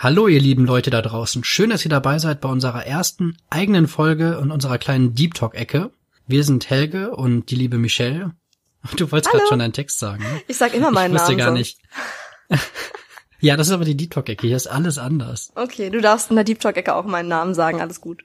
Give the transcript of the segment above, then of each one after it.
Hallo ihr lieben Leute da draußen. Schön, dass ihr dabei seid bei unserer ersten eigenen Folge und unserer kleinen Deep Talk Ecke. Wir sind Helge und die liebe Michelle. Du wolltest gerade schon deinen Text sagen. Ne? Ich sag immer meinen ich wusste Namen. gar nicht. ja, das ist aber die Deep Talk Ecke. Hier ist alles anders. Okay, du darfst in der Deep Talk Ecke auch meinen Namen sagen, alles gut.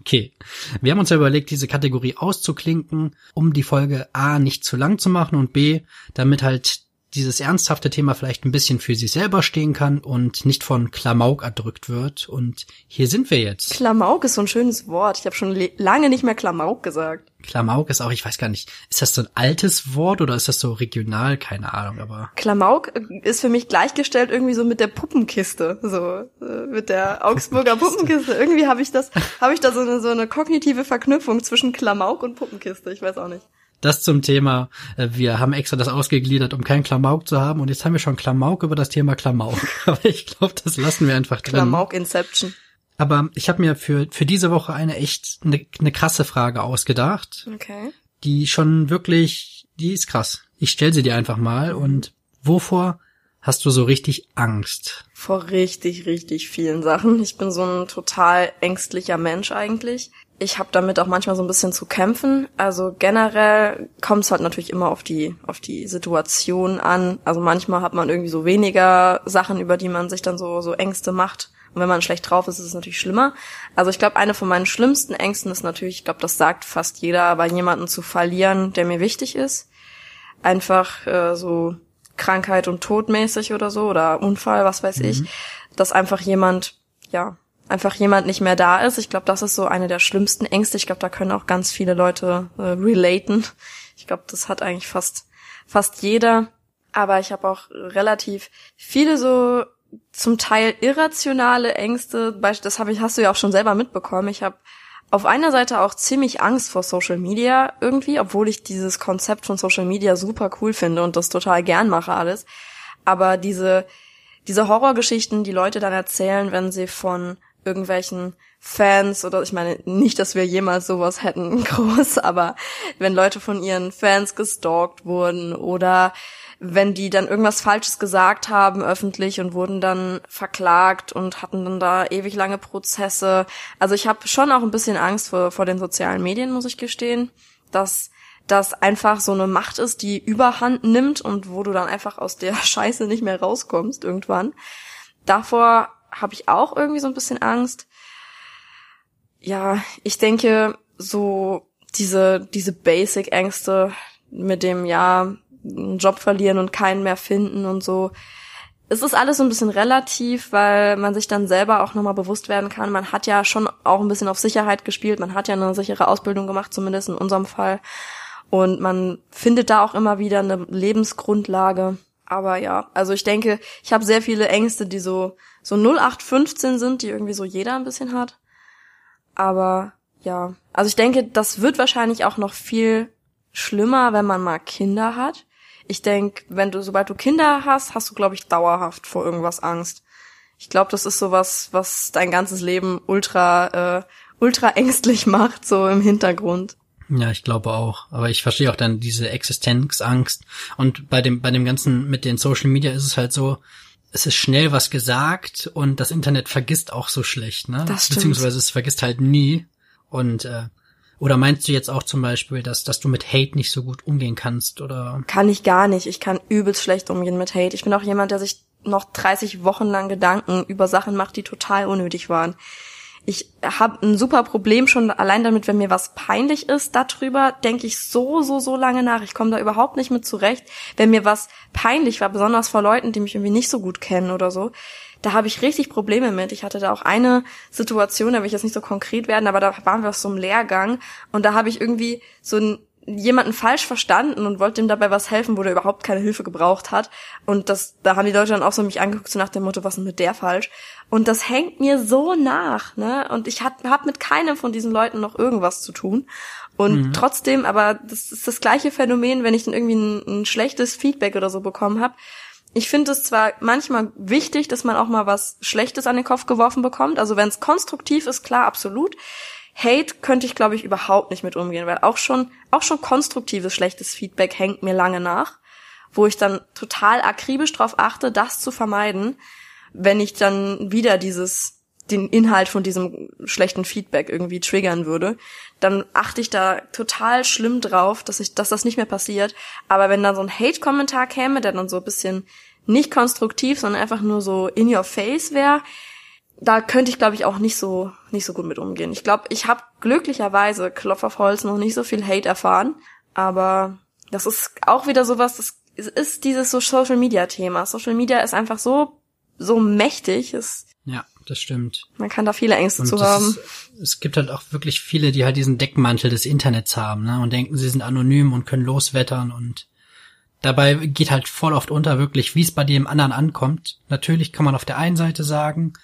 Okay. Wir haben uns ja überlegt, diese Kategorie auszuklinken, um die Folge A nicht zu lang zu machen und B, damit halt dieses ernsthafte Thema vielleicht ein bisschen für sich selber stehen kann und nicht von Klamauk erdrückt wird. Und hier sind wir jetzt. Klamauk ist so ein schönes Wort. Ich habe schon lange nicht mehr Klamauk gesagt. Klamauk ist auch, ich weiß gar nicht, ist das so ein altes Wort oder ist das so regional? Keine Ahnung, aber Klamauk äh, ist für mich gleichgestellt irgendwie so mit der Puppenkiste, so äh, mit der Augsburger Puppenkiste. Irgendwie habe ich das, habe ich da so eine so eine kognitive Verknüpfung zwischen Klamauk und Puppenkiste. Ich weiß auch nicht. Das zum Thema, äh, wir haben extra das ausgegliedert, um keinen Klamauk zu haben und jetzt haben wir schon Klamauk über das Thema Klamauk. Aber ich glaube, das lassen wir einfach drin. Klamauk Inception. Aber ich habe mir für, für diese Woche eine echt, eine, eine krasse Frage ausgedacht, Okay. die schon wirklich, die ist krass. Ich stell sie dir einfach mal und wovor hast du so richtig Angst? Vor richtig, richtig vielen Sachen. Ich bin so ein total ängstlicher Mensch eigentlich. Ich habe damit auch manchmal so ein bisschen zu kämpfen. Also generell kommt es halt natürlich immer auf die auf die Situation an. Also manchmal hat man irgendwie so weniger Sachen, über die man sich dann so so Ängste macht. Und wenn man schlecht drauf ist, ist es natürlich schlimmer. Also ich glaube, eine von meinen schlimmsten Ängsten ist natürlich, ich glaube, das sagt fast jeder, aber jemanden zu verlieren, der mir wichtig ist. Einfach äh, so Krankheit und todmäßig oder so oder Unfall, was weiß ich, dass einfach jemand, ja, einfach jemand nicht mehr da ist. Ich glaube, das ist so eine der schlimmsten Ängste. Ich glaube, da können auch ganz viele Leute äh, relaten. Ich glaube, das hat eigentlich fast fast jeder. Aber ich habe auch relativ viele so zum Teil irrationale Ängste. Das habe ich, hast du ja auch schon selber mitbekommen. Ich habe auf einer Seite auch ziemlich Angst vor Social Media irgendwie, obwohl ich dieses Konzept von Social Media super cool finde und das total gern mache alles. Aber diese, diese Horrorgeschichten, die Leute dann erzählen, wenn sie von irgendwelchen Fans oder ich meine nicht, dass wir jemals sowas hätten groß, aber wenn Leute von ihren Fans gestalkt wurden oder wenn die dann irgendwas Falsches gesagt haben öffentlich und wurden dann verklagt und hatten dann da ewig lange Prozesse. Also ich habe schon auch ein bisschen Angst vor, vor den sozialen Medien, muss ich gestehen, dass das einfach so eine Macht ist, die Überhand nimmt und wo du dann einfach aus der Scheiße nicht mehr rauskommst irgendwann. Davor habe ich auch irgendwie so ein bisschen Angst. Ja, ich denke, so diese, diese Basic-Ängste mit dem, ja, einen Job verlieren und keinen mehr finden und so. Es ist alles so ein bisschen relativ, weil man sich dann selber auch nochmal bewusst werden kann. Man hat ja schon auch ein bisschen auf Sicherheit gespielt. Man hat ja eine sichere Ausbildung gemacht, zumindest in unserem Fall. Und man findet da auch immer wieder eine Lebensgrundlage. Aber ja, also ich denke, ich habe sehr viele Ängste, die so, so 0815 sind, die irgendwie so jeder ein bisschen hat. Aber ja, also ich denke, das wird wahrscheinlich auch noch viel schlimmer, wenn man mal Kinder hat. Ich denke, wenn du, sobald du Kinder hast, hast du, glaube ich, dauerhaft vor irgendwas Angst. Ich glaube, das ist sowas, was dein ganzes Leben ultra, äh, ultra ängstlich macht, so im Hintergrund. Ja, ich glaube auch. Aber ich verstehe auch dann diese Existenzangst. Und bei dem, bei dem Ganzen mit den Social Media ist es halt so, es ist schnell was gesagt und das Internet vergisst auch so schlecht, ne? Das stimmt. Beziehungsweise es vergisst halt nie. Und äh, oder meinst du jetzt auch zum Beispiel, dass, dass du mit Hate nicht so gut umgehen kannst oder Kann ich gar nicht. Ich kann übelst schlecht umgehen mit Hate. Ich bin auch jemand, der sich noch 30 Wochen lang Gedanken über Sachen macht, die total unnötig waren. Ich habe ein super Problem schon allein damit, wenn mir was peinlich ist, darüber denke ich so, so, so lange nach. Ich komme da überhaupt nicht mit zurecht. Wenn mir was peinlich war, besonders vor Leuten, die mich irgendwie nicht so gut kennen oder so, da habe ich richtig Probleme mit. Ich hatte da auch eine Situation, da will ich jetzt nicht so konkret werden, aber da waren wir auf so einem Lehrgang und da habe ich irgendwie so ein jemanden falsch verstanden und wollte ihm dabei was helfen, wo der überhaupt keine Hilfe gebraucht hat. Und das, da haben die Leute dann auch so mich angeguckt, so nach dem Motto, was ist denn mit der falsch? Und das hängt mir so nach, ne? Und ich hab, hab mit keinem von diesen Leuten noch irgendwas zu tun. Und trotzdem, aber das ist das gleiche Phänomen, wenn ich dann irgendwie ein, ein schlechtes Feedback oder so bekommen habe. Ich finde es zwar manchmal wichtig, dass man auch mal was Schlechtes an den Kopf geworfen bekommt. Also wenn es konstruktiv ist, klar, absolut. Hate könnte ich, glaube ich, überhaupt nicht mit umgehen, weil auch schon, auch schon konstruktives schlechtes Feedback hängt mir lange nach, wo ich dann total akribisch drauf achte, das zu vermeiden, wenn ich dann wieder dieses den Inhalt von diesem schlechten Feedback irgendwie triggern würde, dann achte ich da total schlimm drauf, dass ich, dass das nicht mehr passiert. Aber wenn dann so ein Hate-Kommentar käme, der dann so ein bisschen nicht konstruktiv, sondern einfach nur so in your face wäre, da könnte ich, glaube ich, auch nicht so nicht so gut mit umgehen. Ich glaube, ich habe glücklicherweise Klopf auf Holz noch nicht so viel Hate erfahren, aber das ist auch wieder sowas, das ist dieses so Social Media Thema. Social Media ist einfach so so mächtig, es ja, das stimmt. Man kann da viele Ängste Und zu haben. Ist, es gibt halt auch wirklich viele, die halt diesen Deckmantel des Internets haben, ne, und denken, sie sind anonym und können loswettern und dabei geht halt voll oft unter wirklich, wie es bei dem anderen ankommt. Natürlich kann man auf der einen Seite sagen,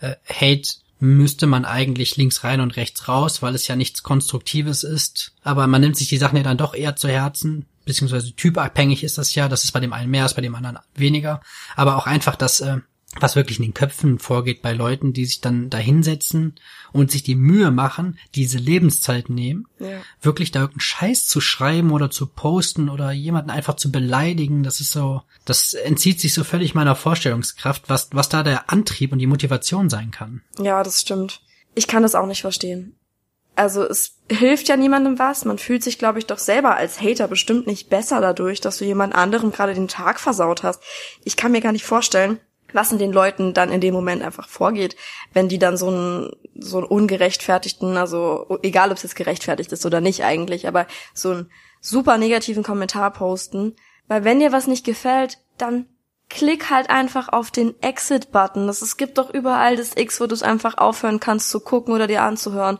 äh, Hate müsste man eigentlich links rein und rechts raus, weil es ja nichts Konstruktives ist. Aber man nimmt sich die Sachen ja dann doch eher zu Herzen, beziehungsweise typabhängig ist das ja. Das ist bei dem einen mehr, ist bei dem anderen weniger. Aber auch einfach, dass äh, was wirklich in den Köpfen vorgeht bei Leuten, die sich dann da hinsetzen und sich die Mühe machen, diese Lebenszeit nehmen, ja. wirklich da irgendeinen Scheiß zu schreiben oder zu posten oder jemanden einfach zu beleidigen, das ist so, das entzieht sich so völlig meiner Vorstellungskraft, was, was da der Antrieb und die Motivation sein kann. Ja, das stimmt. Ich kann das auch nicht verstehen. Also es hilft ja niemandem was. Man fühlt sich, glaube ich, doch selber als Hater bestimmt nicht besser dadurch, dass du jemand anderem gerade den Tag versaut hast. Ich kann mir gar nicht vorstellen, was in den Leuten dann in dem Moment einfach vorgeht, wenn die dann so einen, so einen ungerechtfertigten, also egal ob es jetzt gerechtfertigt ist oder nicht eigentlich, aber so einen super negativen Kommentar posten. Weil wenn dir was nicht gefällt, dann klick halt einfach auf den Exit-Button. Es gibt doch überall das X, wo du es einfach aufhören kannst zu gucken oder dir anzuhören.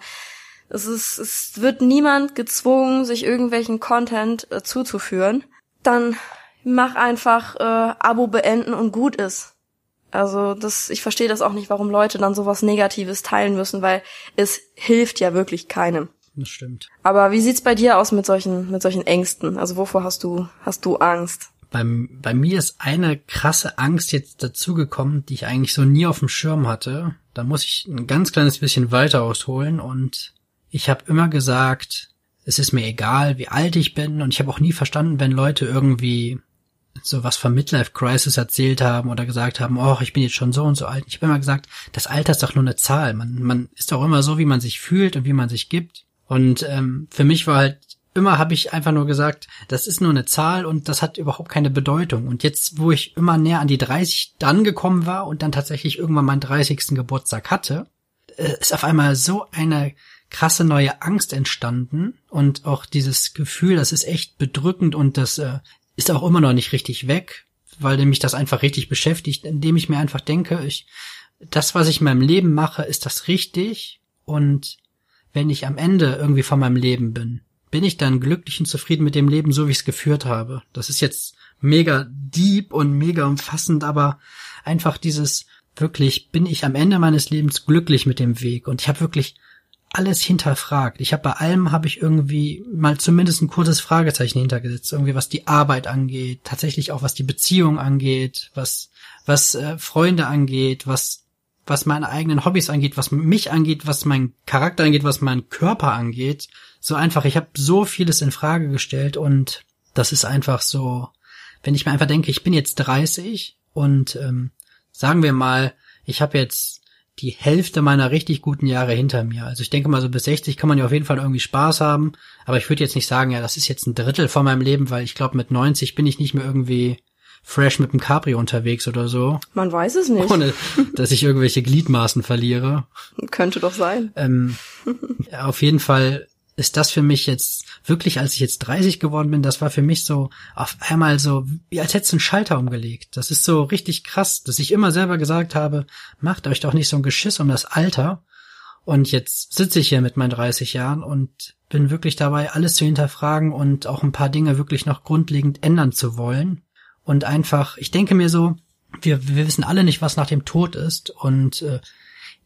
Es, ist, es wird niemand gezwungen, sich irgendwelchen Content äh, zuzuführen. Dann mach einfach äh, Abo beenden und gut ist. Also das, ich verstehe das auch nicht, warum Leute dann sowas Negatives teilen müssen, weil es hilft ja wirklich keinem. Das stimmt. Aber wie sieht's bei dir aus mit solchen, mit solchen Ängsten? Also wovor hast du, hast du Angst? Bei, bei mir ist eine krasse Angst jetzt dazugekommen, die ich eigentlich so nie auf dem Schirm hatte. Da muss ich ein ganz kleines bisschen weiter ausholen und ich habe immer gesagt, es ist mir egal, wie alt ich bin und ich habe auch nie verstanden, wenn Leute irgendwie so was von Midlife Crisis erzählt haben oder gesagt haben, oh, ich bin jetzt schon so und so alt. Ich habe immer gesagt, das Alter ist doch nur eine Zahl. Man, man ist doch immer so, wie man sich fühlt und wie man sich gibt. Und ähm, für mich war halt immer habe ich einfach nur gesagt, das ist nur eine Zahl und das hat überhaupt keine Bedeutung. Und jetzt, wo ich immer näher an die 30 dann gekommen war und dann tatsächlich irgendwann meinen 30. Geburtstag hatte, äh, ist auf einmal so eine krasse neue Angst entstanden und auch dieses Gefühl, das ist echt bedrückend und das äh, ist auch immer noch nicht richtig weg, weil mich das einfach richtig beschäftigt, indem ich mir einfach denke, ich, das, was ich in meinem Leben mache, ist das richtig und wenn ich am Ende irgendwie von meinem Leben bin, bin ich dann glücklich und zufrieden mit dem Leben, so wie ich es geführt habe. Das ist jetzt mega deep und mega umfassend, aber einfach dieses wirklich, bin ich am Ende meines Lebens glücklich mit dem Weg und ich habe wirklich alles hinterfragt. Ich habe bei allem habe ich irgendwie mal zumindest ein kurzes Fragezeichen hintergesetzt, irgendwie was die Arbeit angeht, tatsächlich auch was die Beziehung angeht, was was äh, Freunde angeht, was was meine eigenen Hobbys angeht, was mich angeht, was mein Charakter angeht, was mein Körper angeht. So einfach, ich habe so vieles in Frage gestellt und das ist einfach so, wenn ich mir einfach denke, ich bin jetzt 30 und ähm, sagen wir mal, ich habe jetzt die Hälfte meiner richtig guten Jahre hinter mir. Also ich denke mal so bis 60 kann man ja auf jeden Fall irgendwie Spaß haben. Aber ich würde jetzt nicht sagen, ja, das ist jetzt ein Drittel von meinem Leben, weil ich glaube, mit 90 bin ich nicht mehr irgendwie fresh mit dem Capri unterwegs oder so. Man weiß es nicht. Ohne, dass ich irgendwelche Gliedmaßen verliere. Könnte doch sein. Ähm, auf jeden Fall ist das für mich jetzt wirklich, als ich jetzt 30 geworden bin, das war für mich so auf einmal so, wie als hättest du einen Schalter umgelegt. Das ist so richtig krass, dass ich immer selber gesagt habe, macht euch doch nicht so ein Geschiss um das Alter. Und jetzt sitze ich hier mit meinen 30 Jahren und bin wirklich dabei, alles zu hinterfragen und auch ein paar Dinge wirklich noch grundlegend ändern zu wollen. Und einfach, ich denke mir so, wir, wir wissen alle nicht, was nach dem Tod ist. Und äh,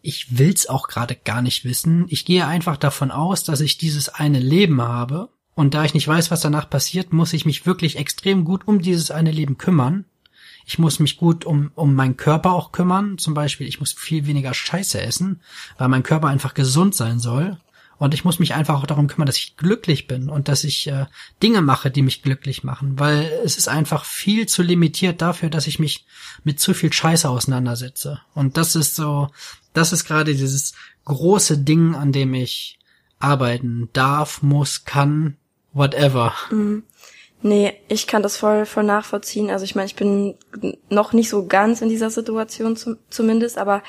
ich will's auch gerade gar nicht wissen. Ich gehe einfach davon aus, dass ich dieses eine Leben habe. Und da ich nicht weiß, was danach passiert, muss ich mich wirklich extrem gut um dieses eine Leben kümmern. Ich muss mich gut um, um meinen Körper auch kümmern. Zum Beispiel, ich muss viel weniger Scheiße essen, weil mein Körper einfach gesund sein soll. Und ich muss mich einfach auch darum kümmern, dass ich glücklich bin und dass ich äh, Dinge mache, die mich glücklich machen, weil es ist einfach viel zu limitiert dafür, dass ich mich mit zu viel Scheiße auseinandersetze. Und das ist so, das ist gerade dieses große Ding, an dem ich arbeiten darf, muss, kann, whatever. Mhm. Nee, ich kann das voll, voll nachvollziehen. Also ich meine, ich bin noch nicht so ganz in dieser Situation zum, zumindest, aber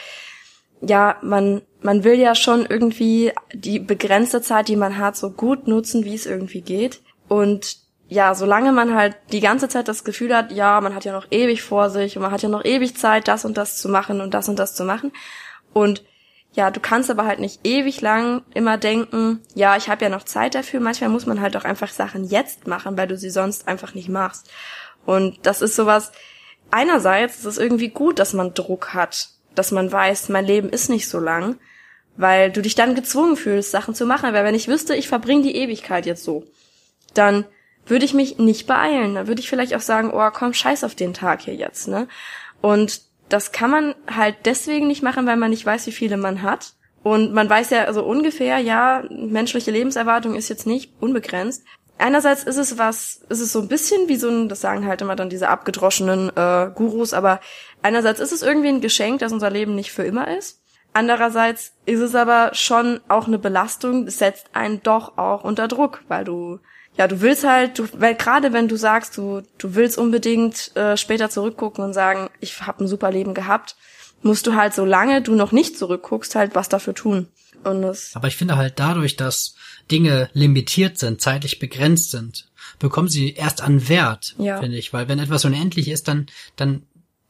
ja, man, man will ja schon irgendwie die begrenzte Zeit, die man hat, so gut nutzen, wie es irgendwie geht. Und ja, solange man halt die ganze Zeit das Gefühl hat, ja, man hat ja noch ewig vor sich und man hat ja noch ewig Zeit, das und das zu machen und das und das zu machen. Und ja, du kannst aber halt nicht ewig lang immer denken, ja, ich habe ja noch Zeit dafür. Manchmal muss man halt auch einfach Sachen jetzt machen, weil du sie sonst einfach nicht machst. Und das ist sowas, einerseits ist es irgendwie gut, dass man Druck hat, dass man weiß, mein Leben ist nicht so lang, weil du dich dann gezwungen fühlst, Sachen zu machen. Weil wenn ich wüsste, ich verbringe die Ewigkeit jetzt so, dann würde ich mich nicht beeilen. Dann würde ich vielleicht auch sagen, oh komm, scheiß auf den Tag hier jetzt, ne? Und das kann man halt deswegen nicht machen, weil man nicht weiß, wie viele man hat. Und man weiß ja also ungefähr, ja, menschliche Lebenserwartung ist jetzt nicht unbegrenzt. Einerseits ist es was, ist es so ein bisschen wie so ein, das sagen halt immer dann diese abgedroschenen äh, Gurus, aber einerseits ist es irgendwie ein Geschenk, dass unser Leben nicht für immer ist. Andererseits ist es aber schon auch eine Belastung, es setzt einen doch auch unter Druck, weil du ja, du willst halt, du, weil gerade wenn du sagst, du, du willst unbedingt äh, später zurückgucken und sagen, ich habe ein super Leben gehabt, musst du halt, solange du noch nicht zurückguckst, halt was dafür tun. Und das Aber ich finde halt dadurch, dass Dinge limitiert sind, zeitlich begrenzt sind, bekommen sie erst an Wert, ja. finde ich. Weil wenn etwas unendlich ist, dann, dann,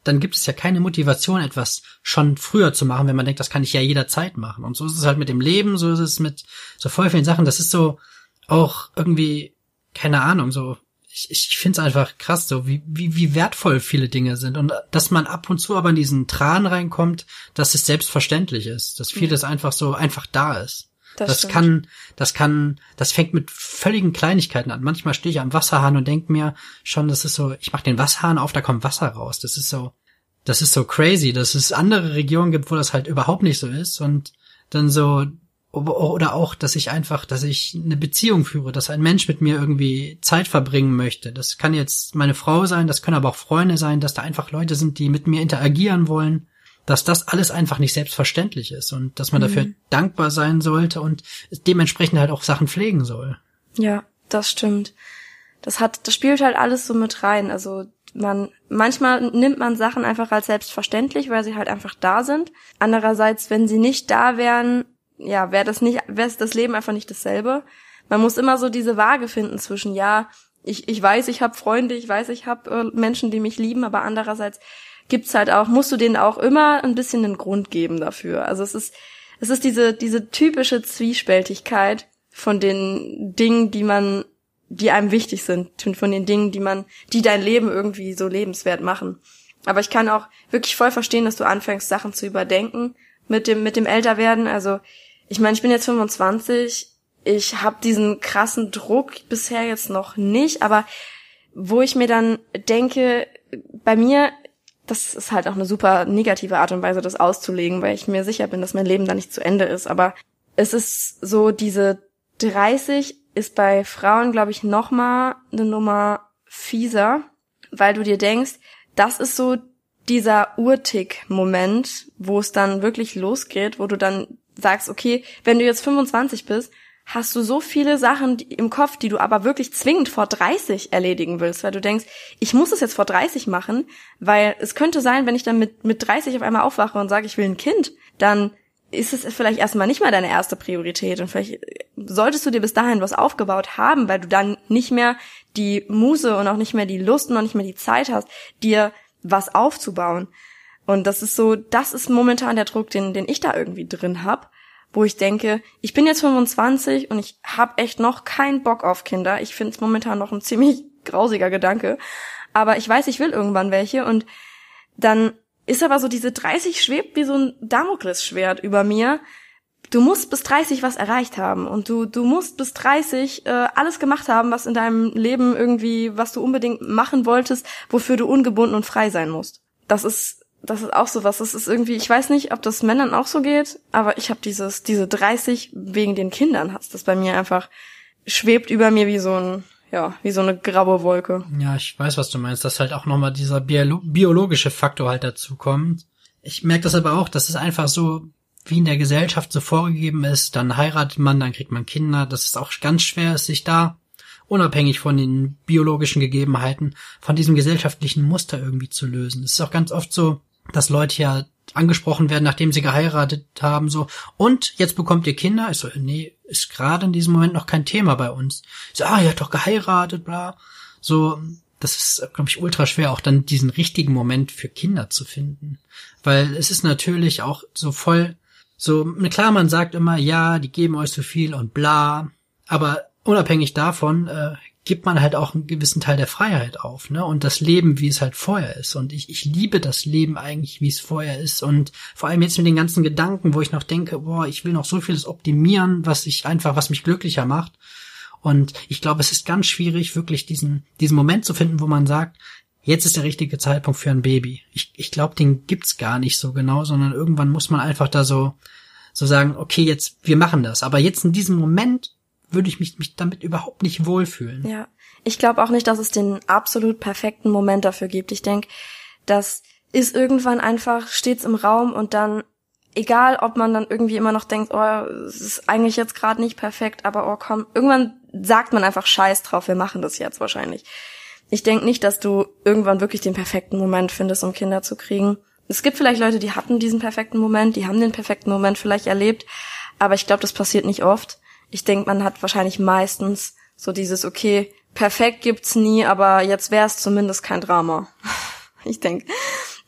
dann gibt es ja keine Motivation, etwas schon früher zu machen, wenn man denkt, das kann ich ja jederzeit machen. Und so ist es halt mit dem Leben, so ist es mit so voll vielen Sachen. Das ist so auch irgendwie, keine Ahnung, so ich, ich finde es einfach krass, so wie, wie, wie wertvoll viele Dinge sind und dass man ab und zu aber in diesen Tran reinkommt, dass es selbstverständlich ist, dass vieles ja. einfach so einfach da ist. Das, das kann, das kann, das fängt mit völligen Kleinigkeiten an. Manchmal stehe ich am Wasserhahn und denk mir schon, das ist so, ich mach den Wasserhahn auf, da kommt Wasser raus. Das ist so, das ist so crazy, dass es andere Regionen gibt, wo das halt überhaupt nicht so ist und dann so oder auch, dass ich einfach, dass ich eine Beziehung führe, dass ein Mensch mit mir irgendwie Zeit verbringen möchte. Das kann jetzt meine Frau sein, das können aber auch Freunde sein, dass da einfach Leute sind, die mit mir interagieren wollen, dass das alles einfach nicht selbstverständlich ist und dass man mhm. dafür dankbar sein sollte und dementsprechend halt auch Sachen pflegen soll. Ja, das stimmt. Das hat, das spielt halt alles so mit rein. Also man, manchmal nimmt man Sachen einfach als selbstverständlich, weil sie halt einfach da sind. Andererseits, wenn sie nicht da wären, ja, wäre das nicht, wäre das Leben einfach nicht dasselbe. Man muss immer so diese Waage finden zwischen, ja, ich, ich weiß, ich habe Freunde, ich weiß, ich habe äh, Menschen, die mich lieben, aber andererseits gibt's halt auch, musst du denen auch immer ein bisschen einen Grund geben dafür. Also es ist, es ist diese, diese typische Zwiespältigkeit von den Dingen, die man, die einem wichtig sind, von den Dingen, die man, die dein Leben irgendwie so lebenswert machen. Aber ich kann auch wirklich voll verstehen, dass du anfängst, Sachen zu überdenken mit dem, mit dem Älterwerden. Also ich meine, ich bin jetzt 25, ich habe diesen krassen Druck bisher jetzt noch nicht, aber wo ich mir dann denke, bei mir, das ist halt auch eine super negative Art und Weise, das auszulegen, weil ich mir sicher bin, dass mein Leben da nicht zu Ende ist. Aber es ist so, diese 30 ist bei Frauen, glaube ich, noch mal eine Nummer fieser, weil du dir denkst, das ist so dieser Urtick-Moment, wo es dann wirklich losgeht, wo du dann sagst, okay, wenn du jetzt 25 bist, hast du so viele Sachen im Kopf, die du aber wirklich zwingend vor 30 erledigen willst, weil du denkst, ich muss es jetzt vor 30 machen, weil es könnte sein, wenn ich dann mit, mit 30 auf einmal aufwache und sage, ich will ein Kind, dann ist es vielleicht erstmal nicht mal deine erste Priorität und vielleicht solltest du dir bis dahin was aufgebaut haben, weil du dann nicht mehr die Muse und auch nicht mehr die Lust und auch nicht mehr die Zeit hast, dir was aufzubauen. Und das ist so, das ist momentan der Druck, den, den ich da irgendwie drin hab, wo ich denke, ich bin jetzt 25 und ich hab echt noch keinen Bock auf Kinder. Ich finde es momentan noch ein ziemlich grausiger Gedanke. Aber ich weiß, ich will irgendwann welche und dann ist aber so diese 30 schwebt wie so ein Damoklesschwert über mir. Du musst bis 30 was erreicht haben und du du musst bis 30 äh, alles gemacht haben, was in deinem Leben irgendwie, was du unbedingt machen wolltest, wofür du ungebunden und frei sein musst. Das ist das ist auch so was. Das ist irgendwie, ich weiß nicht, ob das Männern auch so geht, aber ich habe dieses, diese 30 wegen den Kindern hat's das bei mir einfach schwebt über mir wie so ein, ja, wie so eine graue Wolke. Ja, ich weiß, was du meinst, dass halt auch nochmal dieser Biolo biologische Faktor halt dazu kommt. Ich merke das aber auch, dass es einfach so, wie in der Gesellschaft so vorgegeben ist, dann heiratet man, dann kriegt man Kinder, dass es auch ganz schwer ist, sich da unabhängig von den biologischen Gegebenheiten, von diesem gesellschaftlichen Muster irgendwie zu lösen. Es ist auch ganz oft so, dass Leute ja angesprochen werden, nachdem sie geheiratet haben, so, und jetzt bekommt ihr Kinder? Ich so, nee, ist gerade in diesem Moment noch kein Thema bei uns. Ich so, ah, ihr habt doch geheiratet, bla. So, das ist, glaube ich, ultra schwer, auch dann diesen richtigen Moment für Kinder zu finden. Weil es ist natürlich auch so voll, so, klar, man sagt immer, ja, die geben euch so viel und bla, aber unabhängig davon äh, gibt man halt auch einen gewissen Teil der Freiheit auf, ne? Und das Leben, wie es halt vorher ist. Und ich, ich liebe das Leben eigentlich, wie es vorher ist. Und vor allem jetzt mit den ganzen Gedanken, wo ich noch denke, boah, ich will noch so vieles optimieren, was ich einfach, was mich glücklicher macht. Und ich glaube, es ist ganz schwierig, wirklich diesen, diesen Moment zu finden, wo man sagt, jetzt ist der richtige Zeitpunkt für ein Baby. Ich, ich glaube, den gibt's gar nicht so genau, sondern irgendwann muss man einfach da so, so sagen, okay, jetzt, wir machen das. Aber jetzt in diesem Moment würde ich mich, mich damit überhaupt nicht wohlfühlen. Ja, ich glaube auch nicht, dass es den absolut perfekten Moment dafür gibt. Ich denke, das ist irgendwann einfach stets im Raum und dann egal, ob man dann irgendwie immer noch denkt, oh, es ist eigentlich jetzt gerade nicht perfekt, aber oh komm, irgendwann sagt man einfach Scheiß drauf, wir machen das jetzt wahrscheinlich. Ich denke nicht, dass du irgendwann wirklich den perfekten Moment findest, um Kinder zu kriegen. Es gibt vielleicht Leute, die hatten diesen perfekten Moment, die haben den perfekten Moment vielleicht erlebt, aber ich glaube, das passiert nicht oft ich denke, man hat wahrscheinlich meistens so dieses, okay, perfekt gibt's nie, aber jetzt wäre es zumindest kein Drama. ich denke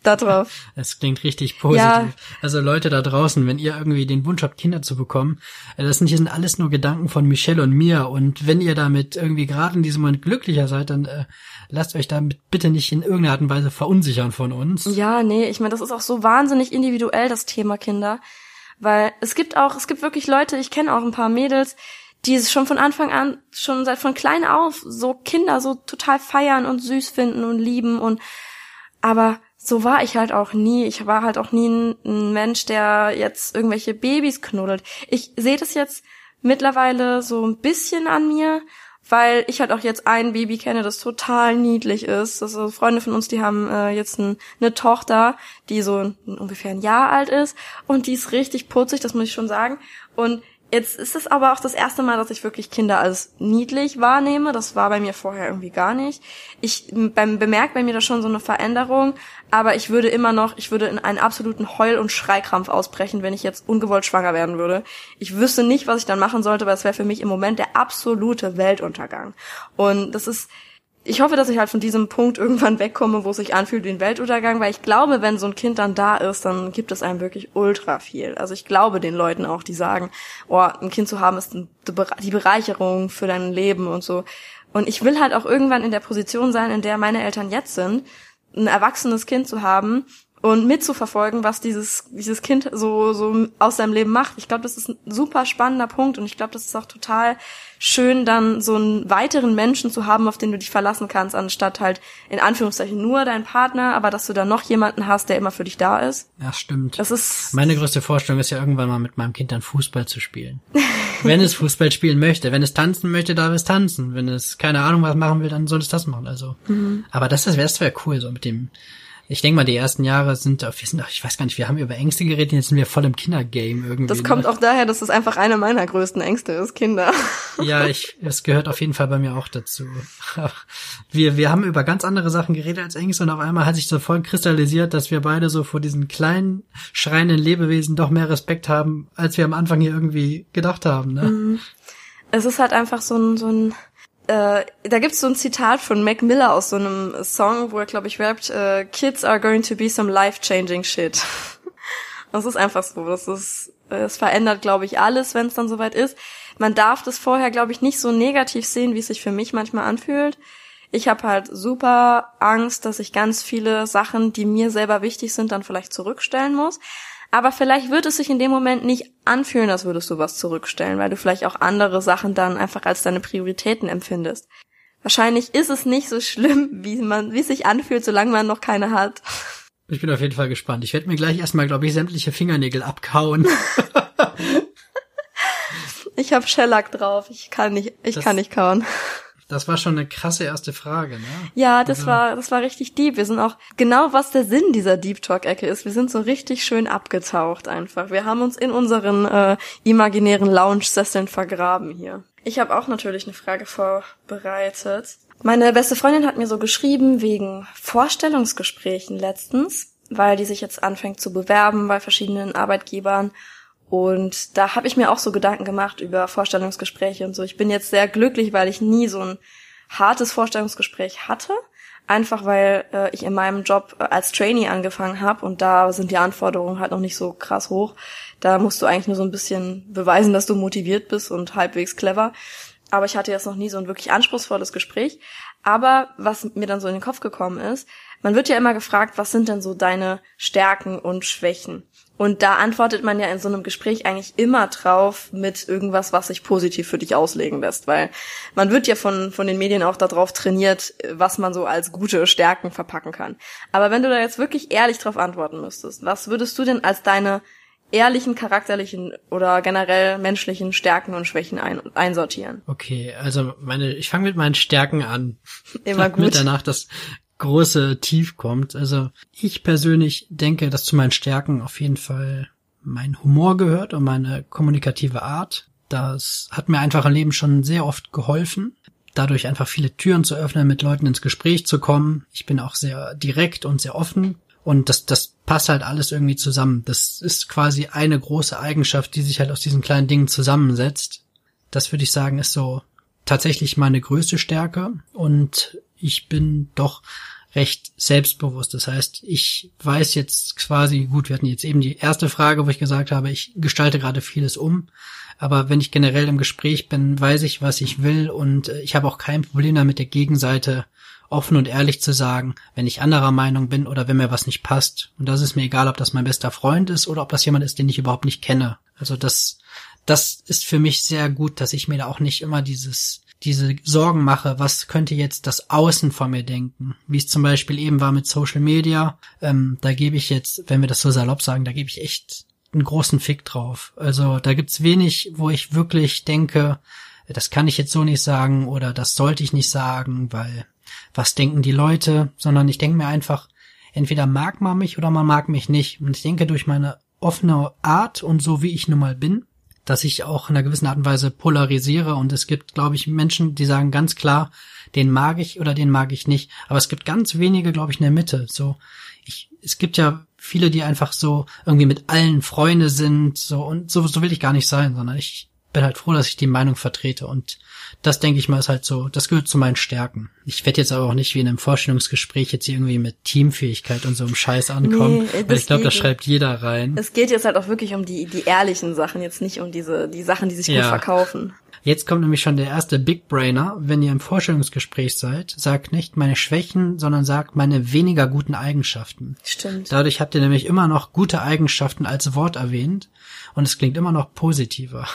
darauf. Es klingt richtig positiv. Ja. Also Leute da draußen, wenn ihr irgendwie den Wunsch habt, Kinder zu bekommen, äh, das sind, hier sind alles nur Gedanken von Michelle und mir. Und wenn ihr damit irgendwie gerade in diesem Moment glücklicher seid, dann äh, lasst euch damit bitte nicht in irgendeiner Art und Weise verunsichern von uns. Ja, nee, ich meine, das ist auch so wahnsinnig individuell, das Thema Kinder. Weil es gibt auch, es gibt wirklich Leute, ich kenne auch ein paar Mädels, die es schon von Anfang an, schon seit von klein auf, so Kinder so total feiern und süß finden und lieben und, aber so war ich halt auch nie. Ich war halt auch nie ein, ein Mensch, der jetzt irgendwelche Babys knuddelt. Ich sehe das jetzt mittlerweile so ein bisschen an mir weil ich halt auch jetzt ein Baby kenne, das total niedlich ist. Also Freunde von uns, die haben äh, jetzt ein, eine Tochter, die so ungefähr ein Jahr alt ist und die ist richtig putzig, das muss ich schon sagen. Und Jetzt ist es aber auch das erste Mal, dass ich wirklich Kinder als niedlich wahrnehme. Das war bei mir vorher irgendwie gar nicht. Ich beim bemerkt bei mir da schon so eine Veränderung, aber ich würde immer noch, ich würde in einen absoluten Heul- und Schreikrampf ausbrechen, wenn ich jetzt ungewollt schwanger werden würde. Ich wüsste nicht, was ich dann machen sollte, weil es wäre für mich im Moment der absolute Weltuntergang. Und das ist ich hoffe, dass ich halt von diesem Punkt irgendwann wegkomme, wo es sich anfühlt wie ein Weltuntergang, weil ich glaube, wenn so ein Kind dann da ist, dann gibt es einem wirklich ultra viel. Also ich glaube den Leuten auch, die sagen, oh, ein Kind zu haben ist die Bereicherung für dein Leben und so. Und ich will halt auch irgendwann in der Position sein, in der meine Eltern jetzt sind, ein erwachsenes Kind zu haben und mitzuverfolgen, was dieses dieses Kind so so aus seinem Leben macht. Ich glaube, das ist ein super spannender Punkt und ich glaube, das ist auch total schön, dann so einen weiteren Menschen zu haben, auf den du dich verlassen kannst, anstatt halt in Anführungszeichen nur dein Partner, aber dass du dann noch jemanden hast, der immer für dich da ist. Ja, stimmt. Das ist meine größte Vorstellung ist ja irgendwann mal mit meinem Kind dann Fußball zu spielen. wenn es Fußball spielen möchte, wenn es tanzen möchte, darf es tanzen. Wenn es keine Ahnung was machen will, dann soll es das machen. Also, mhm. aber das, das wäre wär cool so mit dem ich denke mal, die ersten Jahre sind, wir sind, ich weiß gar nicht, wir haben über Ängste geredet, jetzt sind wir voll im Kindergame irgendwie. Das kommt ne? auch daher, dass es einfach eine meiner größten Ängste ist, Kinder. Ja, ich, es gehört auf jeden Fall bei mir auch dazu. Wir, wir haben über ganz andere Sachen geredet als Ängste und auf einmal hat sich so voll kristallisiert, dass wir beide so vor diesen kleinen, schreienden Lebewesen doch mehr Respekt haben, als wir am Anfang hier irgendwie gedacht haben, ne? Mhm. Es ist halt einfach so ein, so ein, äh, da gibt's so ein Zitat von Mac Miller aus so einem Song, wo er, glaube ich, rappt, äh, Kids are going to be some life-changing shit. das ist einfach so. Das ist, es verändert, glaube ich, alles, wenn es dann soweit ist. Man darf das vorher, glaube ich, nicht so negativ sehen, wie es sich für mich manchmal anfühlt. Ich habe halt super Angst, dass ich ganz viele Sachen, die mir selber wichtig sind, dann vielleicht zurückstellen muss. Aber vielleicht wird es sich in dem Moment nicht anfühlen, als würdest du was zurückstellen, weil du vielleicht auch andere Sachen dann einfach als deine Prioritäten empfindest. Wahrscheinlich ist es nicht so schlimm, wie man, wie es sich anfühlt, solange man noch keine hat. Ich bin auf jeden Fall gespannt. Ich werde mir gleich erstmal, glaube ich, sämtliche Fingernägel abkauen. ich habe Shellac drauf. Ich kann nicht, ich das, kann nicht kauen. Das war schon eine krasse erste Frage, ne? Ja, das also. war, das war richtig deep. Wir sind auch genau, was der Sinn dieser Deep Talk Ecke ist. Wir sind so richtig schön abgetaucht einfach. Wir haben uns in unseren äh, imaginären Lounge-Sesseln vergraben hier. Ich habe auch natürlich eine Frage vorbereitet. Meine beste Freundin hat mir so geschrieben wegen Vorstellungsgesprächen letztens, weil die sich jetzt anfängt zu bewerben bei verschiedenen Arbeitgebern. Und da habe ich mir auch so Gedanken gemacht über Vorstellungsgespräche und so. Ich bin jetzt sehr glücklich, weil ich nie so ein hartes Vorstellungsgespräch hatte. Einfach weil äh, ich in meinem Job äh, als Trainee angefangen habe und da sind die Anforderungen halt noch nicht so krass hoch. Da musst du eigentlich nur so ein bisschen beweisen, dass du motiviert bist und halbwegs clever. Aber ich hatte jetzt noch nie so ein wirklich anspruchsvolles Gespräch. Aber was mir dann so in den Kopf gekommen ist, man wird ja immer gefragt, was sind denn so deine Stärken und Schwächen? Und da antwortet man ja in so einem Gespräch eigentlich immer drauf mit irgendwas, was sich positiv für dich auslegen lässt, weil man wird ja von, von den Medien auch darauf trainiert, was man so als gute Stärken verpacken kann. Aber wenn du da jetzt wirklich ehrlich drauf antworten müsstest, was würdest du denn als deine ehrlichen, charakterlichen oder generell menschlichen Stärken und Schwächen ein, einsortieren? Okay, also meine, ich fange mit meinen Stärken an. Immer gut. Mit danach das große Tief kommt. Also ich persönlich denke, dass zu meinen Stärken auf jeden Fall mein Humor gehört und meine kommunikative Art. Das hat mir einfach im Leben schon sehr oft geholfen, dadurch einfach viele Türen zu öffnen, mit Leuten ins Gespräch zu kommen. Ich bin auch sehr direkt und sehr offen und das, das passt halt alles irgendwie zusammen. Das ist quasi eine große Eigenschaft, die sich halt aus diesen kleinen Dingen zusammensetzt. Das würde ich sagen, ist so tatsächlich meine größte Stärke und ich bin doch recht selbstbewusst. Das heißt, ich weiß jetzt quasi, gut, wir hatten jetzt eben die erste Frage, wo ich gesagt habe, ich gestalte gerade vieles um. Aber wenn ich generell im Gespräch bin, weiß ich, was ich will und äh, ich habe auch kein Problem damit, der Gegenseite offen und ehrlich zu sagen, wenn ich anderer Meinung bin oder wenn mir was nicht passt. Und das ist mir egal, ob das mein bester Freund ist oder ob das jemand ist, den ich überhaupt nicht kenne. Also das, das ist für mich sehr gut, dass ich mir da auch nicht immer dieses diese Sorgen mache, was könnte jetzt das Außen von mir denken? Wie es zum Beispiel eben war mit Social Media, ähm, da gebe ich jetzt, wenn wir das so salopp sagen, da gebe ich echt einen großen Fick drauf. Also da gibt's wenig, wo ich wirklich denke, das kann ich jetzt so nicht sagen oder das sollte ich nicht sagen, weil was denken die Leute, sondern ich denke mir einfach, entweder mag man mich oder man mag mich nicht. Und ich denke, durch meine offene Art und so wie ich nun mal bin, dass ich auch in einer gewissen Art und Weise polarisiere und es gibt, glaube ich, Menschen, die sagen ganz klar, den mag ich oder den mag ich nicht. Aber es gibt ganz wenige, glaube ich, in der Mitte. So, ich, es gibt ja viele, die einfach so irgendwie mit allen Freunde sind, so und so, so will ich gar nicht sein, sondern ich bin halt froh, dass ich die Meinung vertrete und das denke ich mal ist halt so, das gehört zu meinen Stärken. Ich werde jetzt aber auch nicht wie in einem Vorstellungsgespräch jetzt irgendwie mit Teamfähigkeit und so einem Scheiß ankommen, nee, weil ich glaube, das schreibt jeder rein. Es geht jetzt halt auch wirklich um die die ehrlichen Sachen, jetzt nicht um diese die Sachen, die sich ja. gut verkaufen. Jetzt kommt nämlich schon der erste Big Brainer. Wenn ihr im Vorstellungsgespräch seid, sagt nicht meine Schwächen, sondern sagt meine weniger guten Eigenschaften. Stimmt. Dadurch habt ihr nämlich immer noch gute Eigenschaften als Wort erwähnt und es klingt immer noch positiver.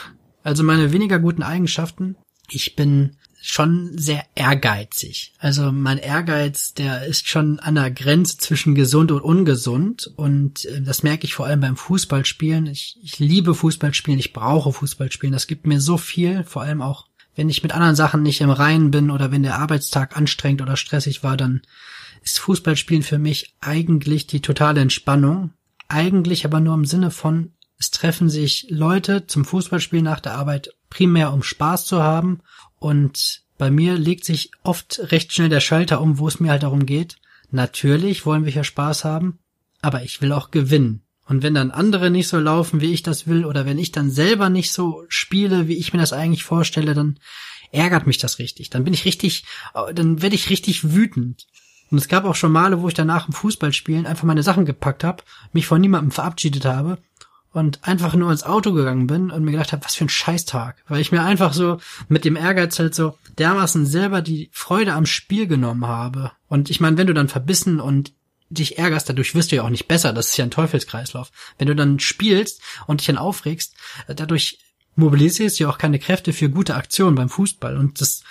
Also meine weniger guten Eigenschaften. Ich bin schon sehr ehrgeizig. Also mein Ehrgeiz, der ist schon an der Grenze zwischen gesund und ungesund. Und äh, das merke ich vor allem beim Fußballspielen. Ich, ich liebe Fußballspielen, ich brauche Fußballspielen. Das gibt mir so viel, vor allem auch, wenn ich mit anderen Sachen nicht im Reinen bin oder wenn der Arbeitstag anstrengend oder stressig war, dann ist Fußballspielen für mich eigentlich die totale Entspannung. Eigentlich aber nur im Sinne von, es treffen sich Leute zum Fußballspielen nach der Arbeit primär um Spaß zu haben und bei mir legt sich oft recht schnell der Schalter um, wo es mir halt darum geht. Natürlich wollen wir ja Spaß haben, aber ich will auch gewinnen. Und wenn dann andere nicht so laufen, wie ich das will, oder wenn ich dann selber nicht so spiele, wie ich mir das eigentlich vorstelle, dann ärgert mich das richtig. Dann bin ich richtig, dann werde ich richtig wütend. Und es gab auch schon Male, wo ich danach im Fußballspielen einfach meine Sachen gepackt habe, mich von niemandem verabschiedet habe und einfach nur ins Auto gegangen bin und mir gedacht habe, was für ein Scheißtag. Weil ich mir einfach so mit dem Ehrgeiz halt so dermaßen selber die Freude am Spiel genommen habe. Und ich meine, wenn du dann verbissen und dich ärgerst, dadurch wirst du ja auch nicht besser. Das ist ja ein Teufelskreislauf. Wenn du dann spielst und dich dann aufregst, dadurch mobilisierst du ja auch keine Kräfte für gute Aktionen beim Fußball. Und das,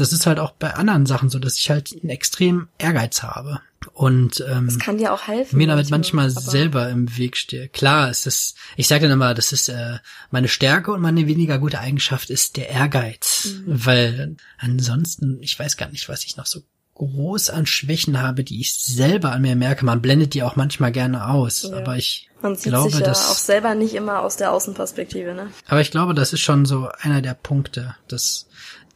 das ist halt auch bei anderen Sachen so, dass ich halt einen extrem Ehrgeiz habe. Und ähm, das kann dir auch helfen. Mir damit manchmal selber im Weg stehe. Klar, es ist, ich sage dann immer, das ist äh, meine Stärke und meine weniger gute Eigenschaft ist der Ehrgeiz. Mhm. Weil ansonsten, ich weiß gar nicht, was ich noch so groß an Schwächen habe, die ich selber an mir merke. Man blendet die auch manchmal gerne aus, ja. aber ich Man sieht glaube, sich ja dass, auch selber nicht immer aus der Außenperspektive, ne? Aber ich glaube, das ist schon so einer der Punkte, dass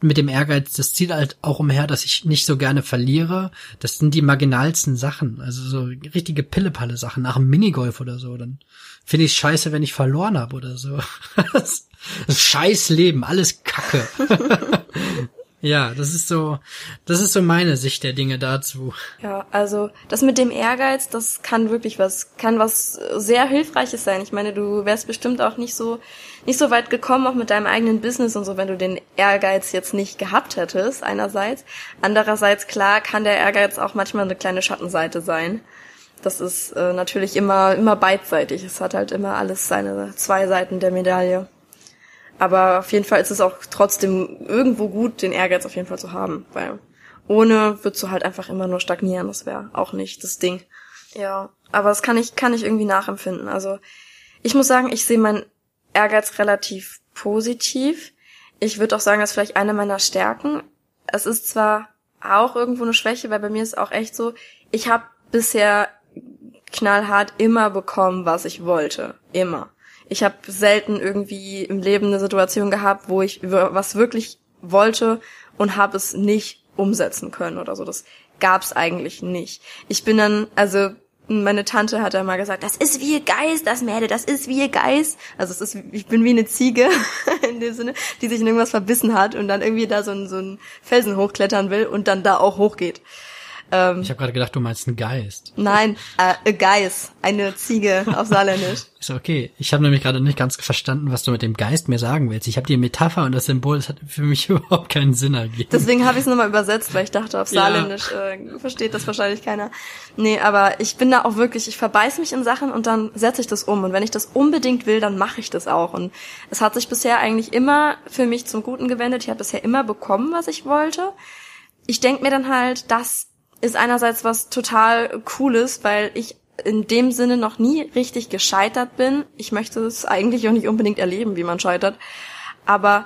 mit dem Ehrgeiz, das zieht halt auch umher, dass ich nicht so gerne verliere. Das sind die marginalsten Sachen, also so richtige Pillepalle Sachen nach dem Minigolf oder so. Dann finde ich scheiße, wenn ich verloren habe oder so. das scheiß Leben, alles Kacke. Ja, das ist so, das ist so meine Sicht der Dinge dazu. Ja, also das mit dem Ehrgeiz, das kann wirklich was, kann was sehr hilfreiches sein. Ich meine, du wärst bestimmt auch nicht so, nicht so weit gekommen, auch mit deinem eigenen Business und so, wenn du den Ehrgeiz jetzt nicht gehabt hättest, einerseits. Andererseits, klar, kann der Ehrgeiz auch manchmal eine kleine Schattenseite sein. Das ist äh, natürlich immer, immer beidseitig. Es hat halt immer alles seine zwei Seiten der Medaille. Aber auf jeden Fall ist es auch trotzdem irgendwo gut, den Ehrgeiz auf jeden Fall zu haben, weil ohne würdest du halt einfach immer nur stagnieren. Das wäre auch nicht das Ding. Ja, aber das kann ich, kann ich irgendwie nachempfinden. Also ich muss sagen, ich sehe meinen Ehrgeiz relativ positiv. Ich würde auch sagen, das ist vielleicht eine meiner Stärken. Es ist zwar auch irgendwo eine Schwäche, weil bei mir ist auch echt so, ich habe bisher knallhart immer bekommen, was ich wollte. Immer. Ich habe selten irgendwie im Leben eine Situation gehabt, wo ich was wirklich wollte und habe es nicht umsetzen können oder so. Das gab's eigentlich nicht. Ich bin dann, also meine Tante hat einmal gesagt, das ist wie ihr Geist, das Mädel, das ist wie ihr Geist. Also es ist, ich bin wie eine Ziege in dem Sinne, die sich in irgendwas verbissen hat und dann irgendwie da so ein, so ein Felsen hochklettern will und dann da auch hochgeht. Ähm, ich habe gerade gedacht, du meinst einen Geist. Nein, äh, a Geist, eine Ziege auf Saarländisch. Ist okay. Ich habe nämlich gerade nicht ganz verstanden, was du mit dem Geist mir sagen willst. Ich habe die Metapher und das Symbol, das hat für mich überhaupt keinen Sinn ergeben. Deswegen habe ich es nochmal übersetzt, weil ich dachte, auf Saarländisch ja. äh, versteht das wahrscheinlich keiner. Nee, aber ich bin da auch wirklich, ich verbeiß mich in Sachen und dann setze ich das um. Und wenn ich das unbedingt will, dann mache ich das auch. Und es hat sich bisher eigentlich immer für mich zum Guten gewendet. Ich habe bisher immer bekommen, was ich wollte. Ich denk mir dann halt, dass ist einerseits was total Cooles, weil ich in dem Sinne noch nie richtig gescheitert bin. Ich möchte es eigentlich auch nicht unbedingt erleben, wie man scheitert. Aber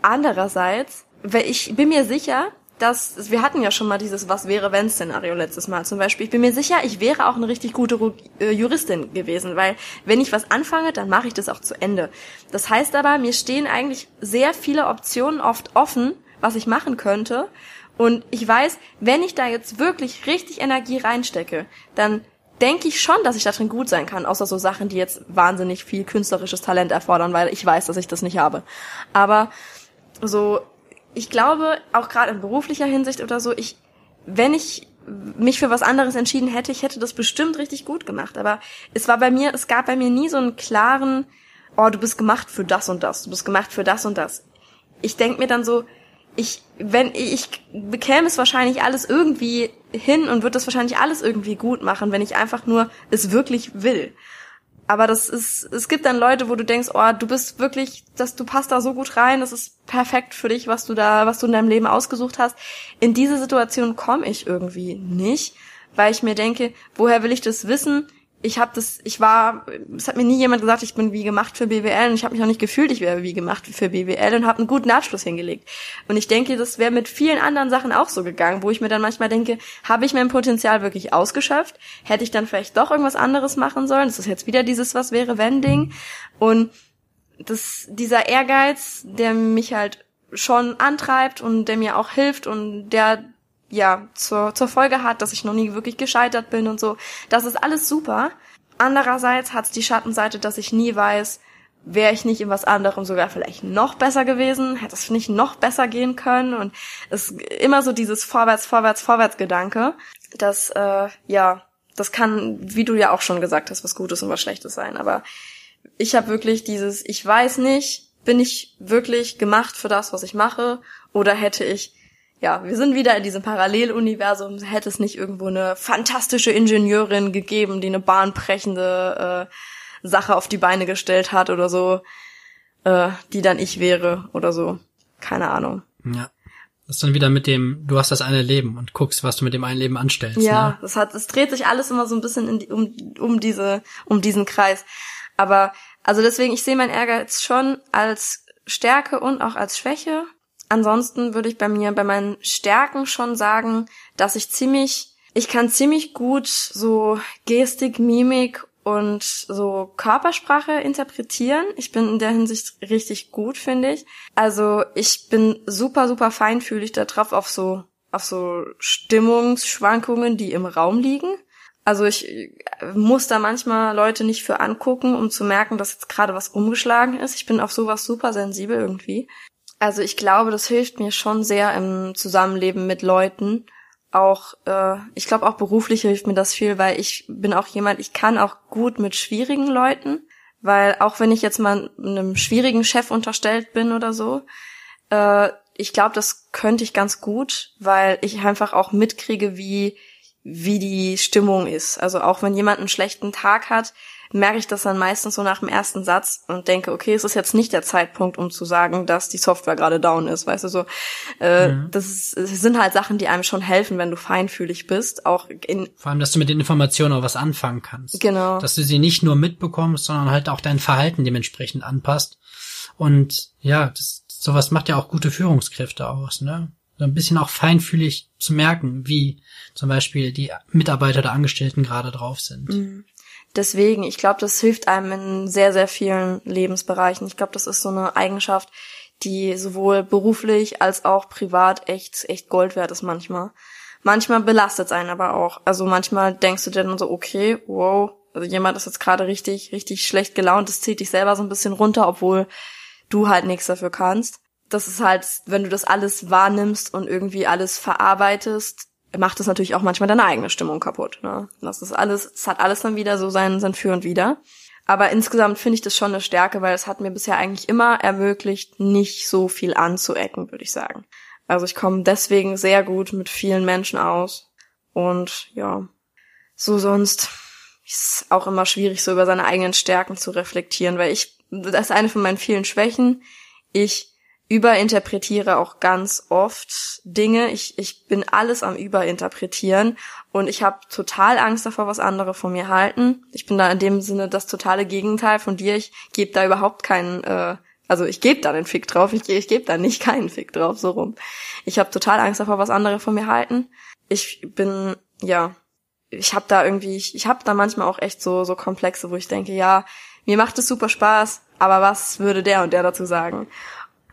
andererseits, weil ich bin mir sicher, dass wir hatten ja schon mal dieses Was wäre wenn Szenario letztes Mal zum Beispiel. Ich bin mir sicher, ich wäre auch eine richtig gute äh, Juristin gewesen, weil wenn ich was anfange, dann mache ich das auch zu Ende. Das heißt aber, mir stehen eigentlich sehr viele Optionen oft offen, was ich machen könnte. Und ich weiß, wenn ich da jetzt wirklich richtig Energie reinstecke, dann denke ich schon, dass ich da drin gut sein kann, außer so Sachen, die jetzt wahnsinnig viel künstlerisches Talent erfordern, weil ich weiß, dass ich das nicht habe. Aber so, ich glaube, auch gerade in beruflicher Hinsicht oder so, ich, wenn ich mich für was anderes entschieden hätte, ich hätte das bestimmt richtig gut gemacht. Aber es war bei mir, es gab bei mir nie so einen klaren, oh, du bist gemacht für das und das, du bist gemacht für das und das. Ich denk mir dann so, ich, wenn ich bekäme es wahrscheinlich alles irgendwie hin und würde das wahrscheinlich alles irgendwie gut machen, wenn ich einfach nur es wirklich will. Aber das ist, es gibt dann Leute, wo du denkst, oh, du bist wirklich, dass du passt da so gut rein, das ist perfekt für dich, was du da, was du in deinem Leben ausgesucht hast. In diese Situation komme ich irgendwie nicht, weil ich mir denke, woher will ich das wissen? Ich habe das, ich war, es hat mir nie jemand gesagt, ich bin wie gemacht für BWL und ich habe mich auch nicht gefühlt, ich wäre wie gemacht für BWL und habe einen guten Abschluss hingelegt. Und ich denke, das wäre mit vielen anderen Sachen auch so gegangen, wo ich mir dann manchmal denke, habe ich mein Potenzial wirklich ausgeschöpft? Hätte ich dann vielleicht doch irgendwas anderes machen sollen? Das ist jetzt wieder dieses Was wäre wenn Ding. Und das, dieser Ehrgeiz, der mich halt schon antreibt und der mir auch hilft und der ja, zur, zur Folge hat, dass ich noch nie wirklich gescheitert bin und so. Das ist alles super. Andererseits hat's die Schattenseite, dass ich nie weiß, wäre ich nicht in was anderem sogar vielleicht noch besser gewesen, hätte es nicht noch besser gehen können und es ist immer so dieses Vorwärts, Vorwärts, Vorwärts-Gedanke, das, äh, ja, das kann, wie du ja auch schon gesagt hast, was Gutes und was Schlechtes sein, aber ich habe wirklich dieses, ich weiß nicht, bin ich wirklich gemacht für das, was ich mache oder hätte ich ja, wir sind wieder in diesem Paralleluniversum. Hätte es nicht irgendwo eine fantastische Ingenieurin gegeben, die eine bahnbrechende äh, Sache auf die Beine gestellt hat oder so, äh, die dann ich wäre oder so. Keine Ahnung. Ja. Das ist dann wieder mit dem, du hast das eine Leben und guckst, was du mit dem einen Leben anstellst. Ja, ne? das hat, es dreht sich alles immer so ein bisschen in die, um, um diese, um diesen Kreis. Aber, also deswegen, ich sehe mein Ehrgeiz schon als Stärke und auch als Schwäche. Ansonsten würde ich bei mir, bei meinen Stärken schon sagen, dass ich ziemlich, ich kann ziemlich gut so Gestik, Mimik und so Körpersprache interpretieren. Ich bin in der Hinsicht richtig gut, finde ich. Also ich bin super, super feinfühlig darauf auf so, auf so Stimmungsschwankungen, die im Raum liegen. Also ich äh, muss da manchmal Leute nicht für angucken, um zu merken, dass jetzt gerade was umgeschlagen ist. Ich bin auf sowas super sensibel irgendwie. Also ich glaube, das hilft mir schon sehr im Zusammenleben mit Leuten auch, äh, ich glaube auch beruflich hilft mir das viel, weil ich bin auch jemand, ich kann auch gut mit schwierigen Leuten, weil auch wenn ich jetzt mal einem schwierigen Chef unterstellt bin oder so, äh, ich glaube, das könnte ich ganz gut, weil ich einfach auch mitkriege, wie wie die Stimmung ist. Also auch wenn jemand einen schlechten Tag hat, merke ich das dann meistens so nach dem ersten Satz und denke, okay, es ist jetzt nicht der Zeitpunkt, um zu sagen, dass die Software gerade down ist, weißt du so. Äh, mhm. Das, ist, sind halt Sachen, die einem schon helfen, wenn du feinfühlig bist, auch in vor allem, dass du mit den Informationen auch was anfangen kannst. Genau. Dass du sie nicht nur mitbekommst, sondern halt auch dein Verhalten dementsprechend anpasst. Und ja, das, sowas macht ja auch gute Führungskräfte aus, ne? So ein bisschen auch feinfühlig zu merken, wie zum Beispiel die Mitarbeiter der Angestellten gerade drauf sind. Mhm deswegen, ich glaube, das hilft einem in sehr, sehr vielen Lebensbereichen. Ich glaube, das ist so eine Eigenschaft, die sowohl beruflich als auch privat echt, echt Gold wert ist manchmal. Manchmal belastet es einen aber auch. Also manchmal denkst du dir dann so, okay, wow, also jemand ist jetzt gerade richtig, richtig schlecht gelaunt, das zieht dich selber so ein bisschen runter, obwohl du halt nichts dafür kannst. Das ist halt, wenn du das alles wahrnimmst und irgendwie alles verarbeitest, macht es natürlich auch manchmal deine eigene Stimmung kaputt. Ne? Das ist alles, es hat alles dann wieder so sein, sein Für und Wider. Aber insgesamt finde ich das schon eine Stärke, weil es hat mir bisher eigentlich immer ermöglicht, nicht so viel anzuecken, würde ich sagen. Also ich komme deswegen sehr gut mit vielen Menschen aus. Und ja, so sonst ist auch immer schwierig, so über seine eigenen Stärken zu reflektieren, weil ich, das ist eine von meinen vielen Schwächen. Ich überinterpretiere auch ganz oft Dinge. Ich, ich bin alles am Überinterpretieren und ich habe total Angst davor, was andere von mir halten. Ich bin da in dem Sinne das totale Gegenteil von dir. Ich gebe da überhaupt keinen, äh, also ich gebe da den Fick drauf, ich, ich gebe da nicht keinen Fick drauf, so rum. Ich habe total Angst davor, was andere von mir halten. Ich bin, ja, ich habe da irgendwie, ich, ich habe da manchmal auch echt so, so Komplexe, wo ich denke, ja, mir macht es super Spaß, aber was würde der und der dazu sagen?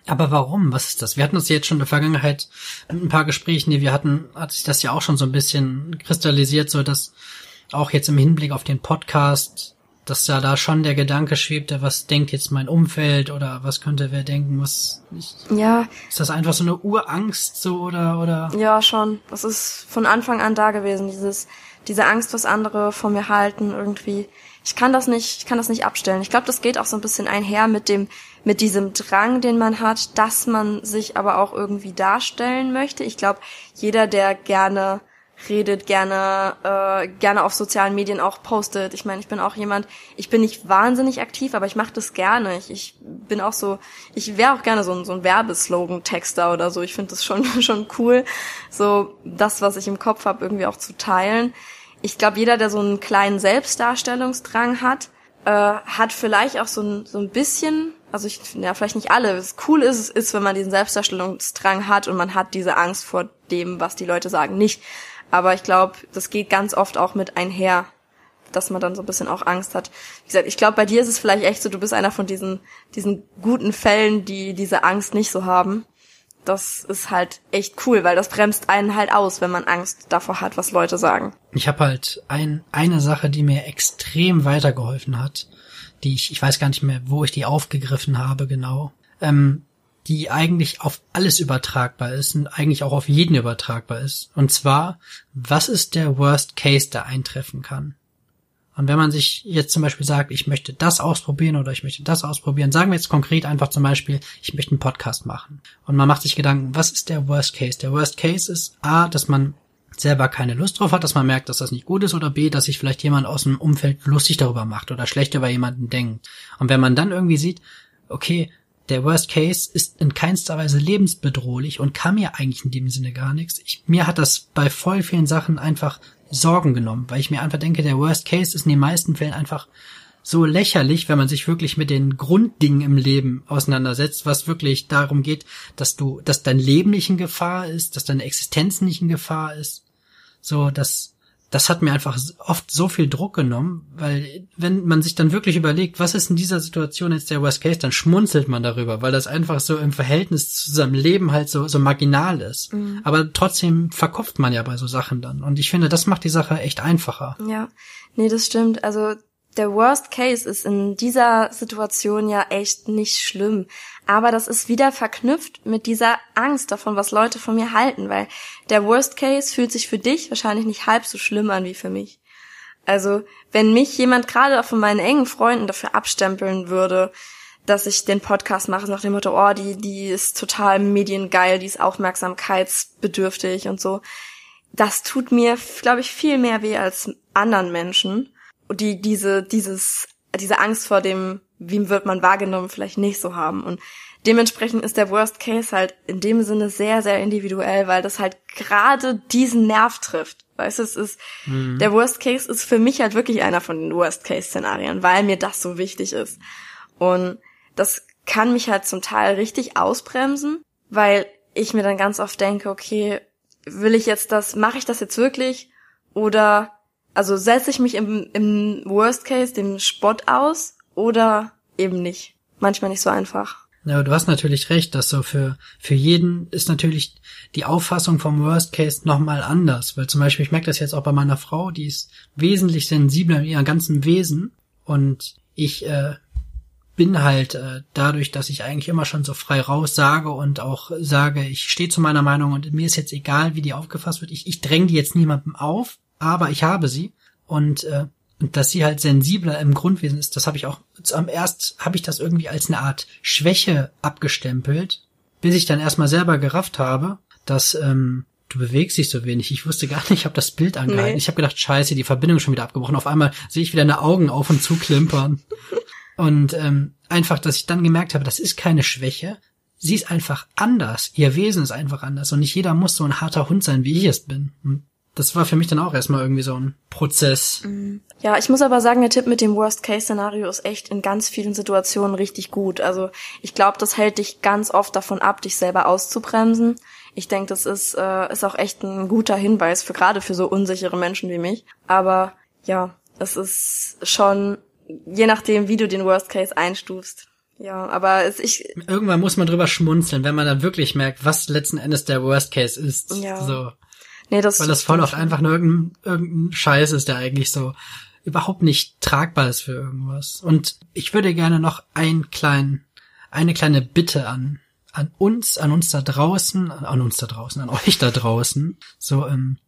Aber warum? Was ist das? Wir hatten uns jetzt schon in der Vergangenheit in ein paar Gesprächen, die wir hatten, hat sich das ja auch schon so ein bisschen kristallisiert, so dass auch jetzt im Hinblick auf den Podcast, dass ja da schon der Gedanke schwebte, was denkt jetzt mein Umfeld oder was könnte wer denken, was ich, Ja. Ist das einfach so eine Urangst so oder oder? Ja, schon. Das ist von Anfang an da gewesen, dieses diese Angst, was andere von mir halten irgendwie ich kann das nicht, ich kann das nicht abstellen. Ich glaube, das geht auch so ein bisschen einher mit dem, mit diesem Drang, den man hat, dass man sich aber auch irgendwie darstellen möchte. Ich glaube, jeder, der gerne redet, gerne, äh, gerne auf sozialen Medien auch postet. Ich meine, ich bin auch jemand, ich bin nicht wahnsinnig aktiv, aber ich mache das gerne. Ich, ich bin auch so, ich wäre auch gerne so ein, so ein Werbeslogan-Texter oder so. Ich finde das schon, schon cool, so das, was ich im Kopf habe, irgendwie auch zu teilen ich glaube, jeder, der so einen kleinen Selbstdarstellungsdrang hat, äh, hat vielleicht auch so ein, so ein bisschen, also ich, ja, vielleicht nicht alle, was cool ist, ist, wenn man diesen Selbstdarstellungsdrang hat und man hat diese Angst vor dem, was die Leute sagen, nicht. Aber ich glaube, das geht ganz oft auch mit einher, dass man dann so ein bisschen auch Angst hat. Wie gesagt, ich glaube, bei dir ist es vielleicht echt so, du bist einer von diesen, diesen guten Fällen, die diese Angst nicht so haben das ist halt echt cool, weil das bremst einen halt aus, wenn man Angst davor hat, was Leute sagen. Ich habe halt ein, eine Sache, die mir extrem weitergeholfen hat, die ich, ich weiß gar nicht mehr, wo ich die aufgegriffen habe genau, ähm, die eigentlich auf alles übertragbar ist und eigentlich auch auf jeden übertragbar ist. Und zwar, was ist der Worst Case, der eintreffen kann? Und wenn man sich jetzt zum Beispiel sagt, ich möchte das ausprobieren oder ich möchte das ausprobieren, sagen wir jetzt konkret einfach zum Beispiel, ich möchte einen Podcast machen. Und man macht sich Gedanken, was ist der Worst Case? Der Worst Case ist A, dass man selber keine Lust drauf hat, dass man merkt, dass das nicht gut ist, oder B, dass sich vielleicht jemand aus dem Umfeld lustig darüber macht oder schlecht über jemanden denkt. Und wenn man dann irgendwie sieht, okay, der Worst Case ist in keinster Weise lebensbedrohlich und kann mir eigentlich in dem Sinne gar nichts. Ich, mir hat das bei voll vielen Sachen einfach Sorgen genommen, weil ich mir einfach denke, der Worst Case ist in den meisten Fällen einfach so lächerlich, wenn man sich wirklich mit den Grunddingen im Leben auseinandersetzt, was wirklich darum geht, dass du, dass dein Leben nicht in Gefahr ist, dass deine Existenz nicht in Gefahr ist. So, dass das hat mir einfach oft so viel Druck genommen, weil wenn man sich dann wirklich überlegt, was ist in dieser Situation jetzt der Worst Case, dann schmunzelt man darüber, weil das einfach so im Verhältnis zu seinem Leben halt so, so marginal ist. Mhm. Aber trotzdem verkopft man ja bei so Sachen dann. Und ich finde, das macht die Sache echt einfacher. Ja, nee, das stimmt. Also der Worst Case ist in dieser Situation ja echt nicht schlimm. Aber das ist wieder verknüpft mit dieser Angst davon, was Leute von mir halten, weil der Worst Case fühlt sich für dich wahrscheinlich nicht halb so schlimm an wie für mich. Also, wenn mich jemand gerade auch von meinen engen Freunden dafür abstempeln würde, dass ich den Podcast mache nach dem Motto, oh, die, die ist total mediengeil, die ist aufmerksamkeitsbedürftig und so. Das tut mir, glaube ich, viel mehr weh als anderen Menschen die diese, dieses, diese Angst vor dem, wie wird man wahrgenommen, vielleicht nicht so haben. Und dementsprechend ist der Worst Case halt in dem Sinne sehr, sehr individuell, weil das halt gerade diesen Nerv trifft. Weißt du, es ist, mhm. der Worst Case ist für mich halt wirklich einer von den Worst Case Szenarien, weil mir das so wichtig ist. Und das kann mich halt zum Teil richtig ausbremsen, weil ich mir dann ganz oft denke, okay, will ich jetzt das, mache ich das jetzt wirklich? Oder also setze ich mich im, im Worst Case dem Spott aus oder eben nicht. Manchmal nicht so einfach. Ja, du hast natürlich recht, dass so für, für jeden ist natürlich die Auffassung vom Worst Case nochmal anders. Weil zum Beispiel, ich merke das jetzt auch bei meiner Frau, die ist wesentlich sensibler in ihrem ganzen Wesen. Und ich äh, bin halt äh, dadurch, dass ich eigentlich immer schon so frei raus sage und auch sage, ich stehe zu meiner Meinung und mir ist jetzt egal, wie die aufgefasst wird. Ich, ich dränge die jetzt niemandem auf, aber ich habe sie und äh, dass sie halt sensibler im Grundwesen ist, das habe ich auch am erst habe ich das irgendwie als eine Art Schwäche abgestempelt, bis ich dann erstmal selber gerafft habe, dass ähm, du bewegst dich so wenig. Ich wusste gar nicht, ich habe das Bild angehalten. Nee. Ich habe gedacht, scheiße, die Verbindung ist schon wieder abgebrochen. Auf einmal sehe ich wieder eine Augen auf und zu klimpern. und ähm, einfach, dass ich dann gemerkt habe, das ist keine Schwäche. Sie ist einfach anders. Ihr Wesen ist einfach anders. Und nicht jeder muss so ein harter Hund sein, wie ich es bin. Und das war für mich dann auch erstmal irgendwie so ein Prozess. Mhm. Ja, ich muss aber sagen, der Tipp mit dem Worst-Case-Szenario ist echt in ganz vielen Situationen richtig gut. Also ich glaube, das hält dich ganz oft davon ab, dich selber auszubremsen. Ich denke, das ist, äh, ist auch echt ein guter Hinweis für gerade für so unsichere Menschen wie mich. Aber ja, es ist schon, je nachdem, wie du den Worst Case einstufst. Ja, aber es, ich. Irgendwann muss man drüber schmunzeln, wenn man dann wirklich merkt, was letzten Endes der Worst Case ist. Ja. So. Nee, das Weil das voll oft einfach nur irgendein, irgendein Scheiß ist, der eigentlich so überhaupt nicht tragbar ist für irgendwas. Und ich würde gerne noch ein klein, eine kleine Bitte an, an uns, an uns da draußen, an uns da draußen, an euch da draußen. So, ähm,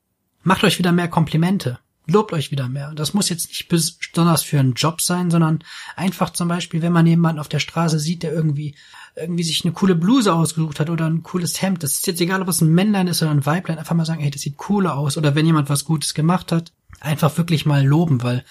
macht euch wieder mehr Komplimente. Lobt euch wieder mehr. Das muss jetzt nicht besonders für einen Job sein, sondern einfach zum Beispiel, wenn man jemanden auf der Straße sieht, der irgendwie irgendwie sich eine coole Bluse ausgesucht hat oder ein cooles Hemd. Das ist jetzt egal, ob es ein Männlein ist oder ein Weiblein. Einfach mal sagen, hey, das sieht cooler aus. Oder wenn jemand was Gutes gemacht hat, einfach wirklich mal loben, weil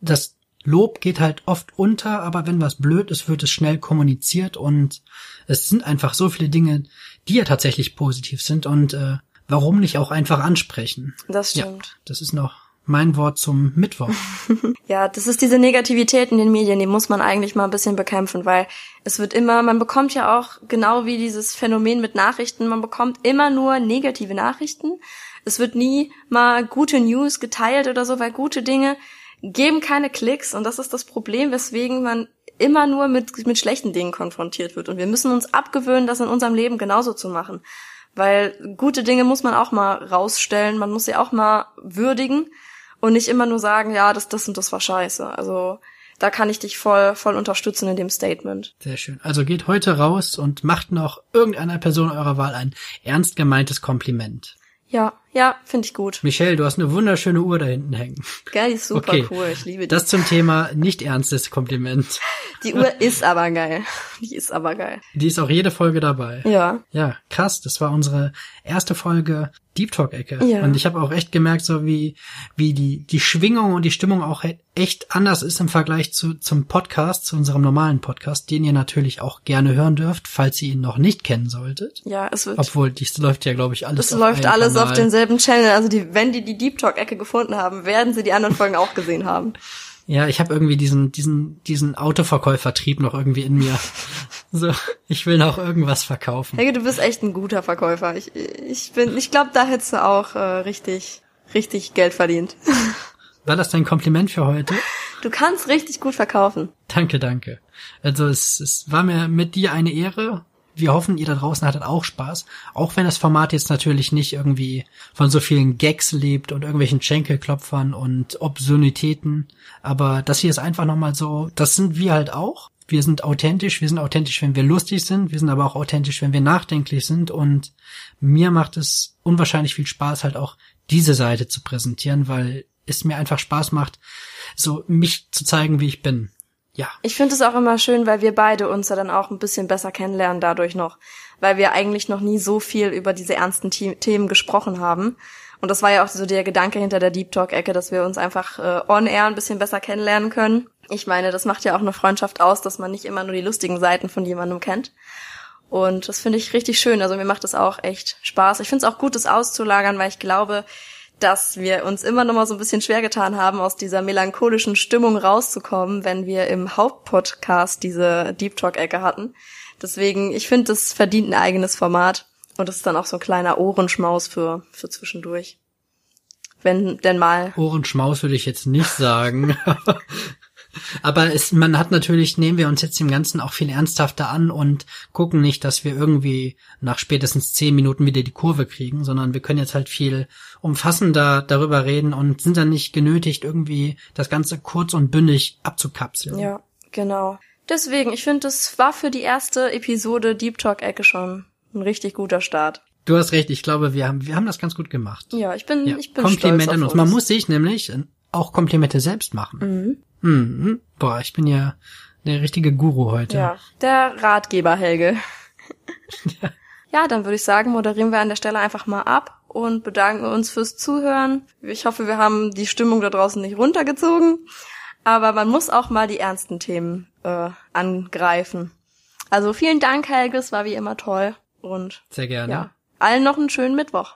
das Lob geht halt oft unter, aber wenn was blöd ist, wird es schnell kommuniziert und es sind einfach so viele Dinge, die ja tatsächlich positiv sind und äh, warum nicht auch einfach ansprechen? Das stimmt. Ja, das ist noch mein Wort zum Mittwoch. ja, das ist diese Negativität in den Medien, die muss man eigentlich mal ein bisschen bekämpfen, weil es wird immer, man bekommt ja auch genau wie dieses Phänomen mit Nachrichten, man bekommt immer nur negative Nachrichten. Es wird nie mal gute News geteilt oder so, weil gute Dinge geben keine Klicks und das ist das Problem, weswegen man immer nur mit, mit schlechten Dingen konfrontiert wird. Und wir müssen uns abgewöhnen, das in unserem Leben genauso zu machen. Weil gute Dinge muss man auch mal rausstellen, man muss sie auch mal würdigen und nicht immer nur sagen, ja, das, das und das war scheiße. Also da kann ich dich voll, voll unterstützen in dem Statement. Sehr schön. Also geht heute raus und macht noch irgendeiner Person eurer Wahl ein ernst gemeintes Kompliment. Ja, Ja, finde ich gut. Michelle, du hast eine wunderschöne Uhr da hinten hängen. Geil, die ist super Okay. cool. Ich liebe die. Das zum Thema nicht ernstes Kompliment. die Uhr ist aber geil. Die ist aber geil. Die ist auch jede Folge dabei. Ja. Ja, krass. Das war unsere erste Folge Deep Talk Ecke. Ja. Und ich habe auch echt gemerkt, so wie wie die die Schwingung und die Stimmung auch echt anders ist im Vergleich zu zum Podcast, zu unserem normalen Podcast, den ihr natürlich auch gerne hören dürft, falls ihr ihn noch nicht kennen solltet. Ja, es wird. Obwohl dies läuft ja, glaube ich, alles. Es läuft alles auf Kanal. Denselben Channel. Also die, wenn die die Deep Talk Ecke gefunden haben, werden sie die anderen Folgen auch gesehen haben. Ja, ich habe irgendwie diesen diesen diesen Autoverkäufertrieb noch irgendwie in mir. so, ich will noch irgendwas verkaufen. Helge, du bist echt ein guter Verkäufer. Ich, ich bin, ich glaube, da hättest du auch äh, richtig, richtig Geld verdient. War das dein Kompliment für heute? Du kannst richtig gut verkaufen. Danke, danke. Also es, es war mir mit dir eine Ehre. Wir hoffen, ihr da draußen hattet auch Spaß. Auch wenn das Format jetzt natürlich nicht irgendwie von so vielen Gags lebt und irgendwelchen Schenkelklopfern und Obszönitäten. Aber das hier ist einfach nochmal so, das sind wir halt auch. Wir sind authentisch, wir sind authentisch, wenn wir lustig sind, wir sind aber auch authentisch, wenn wir nachdenklich sind und mir macht es unwahrscheinlich viel Spaß, halt auch diese Seite zu präsentieren, weil es mir einfach Spaß macht, so mich zu zeigen, wie ich bin. Ja, Ich finde es auch immer schön, weil wir beide uns ja dann auch ein bisschen besser kennenlernen dadurch noch, weil wir eigentlich noch nie so viel über diese ernsten The Themen gesprochen haben. Und das war ja auch so der Gedanke hinter der Deep Talk Ecke, dass wir uns einfach äh, on air ein bisschen besser kennenlernen können. Ich meine, das macht ja auch eine Freundschaft aus, dass man nicht immer nur die lustigen Seiten von jemandem kennt. Und das finde ich richtig schön. Also mir macht es auch echt Spaß. Ich finde es auch gut, das auszulagern, weil ich glaube, dass wir uns immer noch mal so ein bisschen schwer getan haben, aus dieser melancholischen Stimmung rauszukommen, wenn wir im Hauptpodcast diese Deep Talk-Ecke hatten. Deswegen, ich finde, das verdient ein eigenes Format. Und das ist dann auch so ein kleiner Ohrenschmaus für, für zwischendurch. Wenn denn mal. Ohrenschmaus würde ich jetzt nicht sagen. Aber es, man hat natürlich, nehmen wir uns jetzt dem Ganzen auch viel ernsthafter an und gucken nicht, dass wir irgendwie nach spätestens zehn Minuten wieder die Kurve kriegen, sondern wir können jetzt halt viel umfassender darüber reden und sind dann nicht genötigt, irgendwie das Ganze kurz und bündig abzukapseln. Ja, genau. Deswegen, ich finde, das war für die erste Episode Deep Talk-Ecke schon ein richtig guter Start. Du hast recht, ich glaube, wir haben, wir haben das ganz gut gemacht. Ja, ich bin, Ja, ich bin Kompliment stolz an auf uns. Man muss sich nämlich auch Komplimente selbst machen. Mhm. Mhm. Boah, ich bin ja der richtige Guru heute. Ja, der Ratgeber Helge. ja, dann würde ich sagen, moderieren wir an der Stelle einfach mal ab und bedanken uns fürs Zuhören. Ich hoffe, wir haben die Stimmung da draußen nicht runtergezogen, aber man muss auch mal die ernsten Themen äh, angreifen. Also vielen Dank, Helge, es war wie immer toll und Sehr gerne. ja, allen noch einen schönen Mittwoch.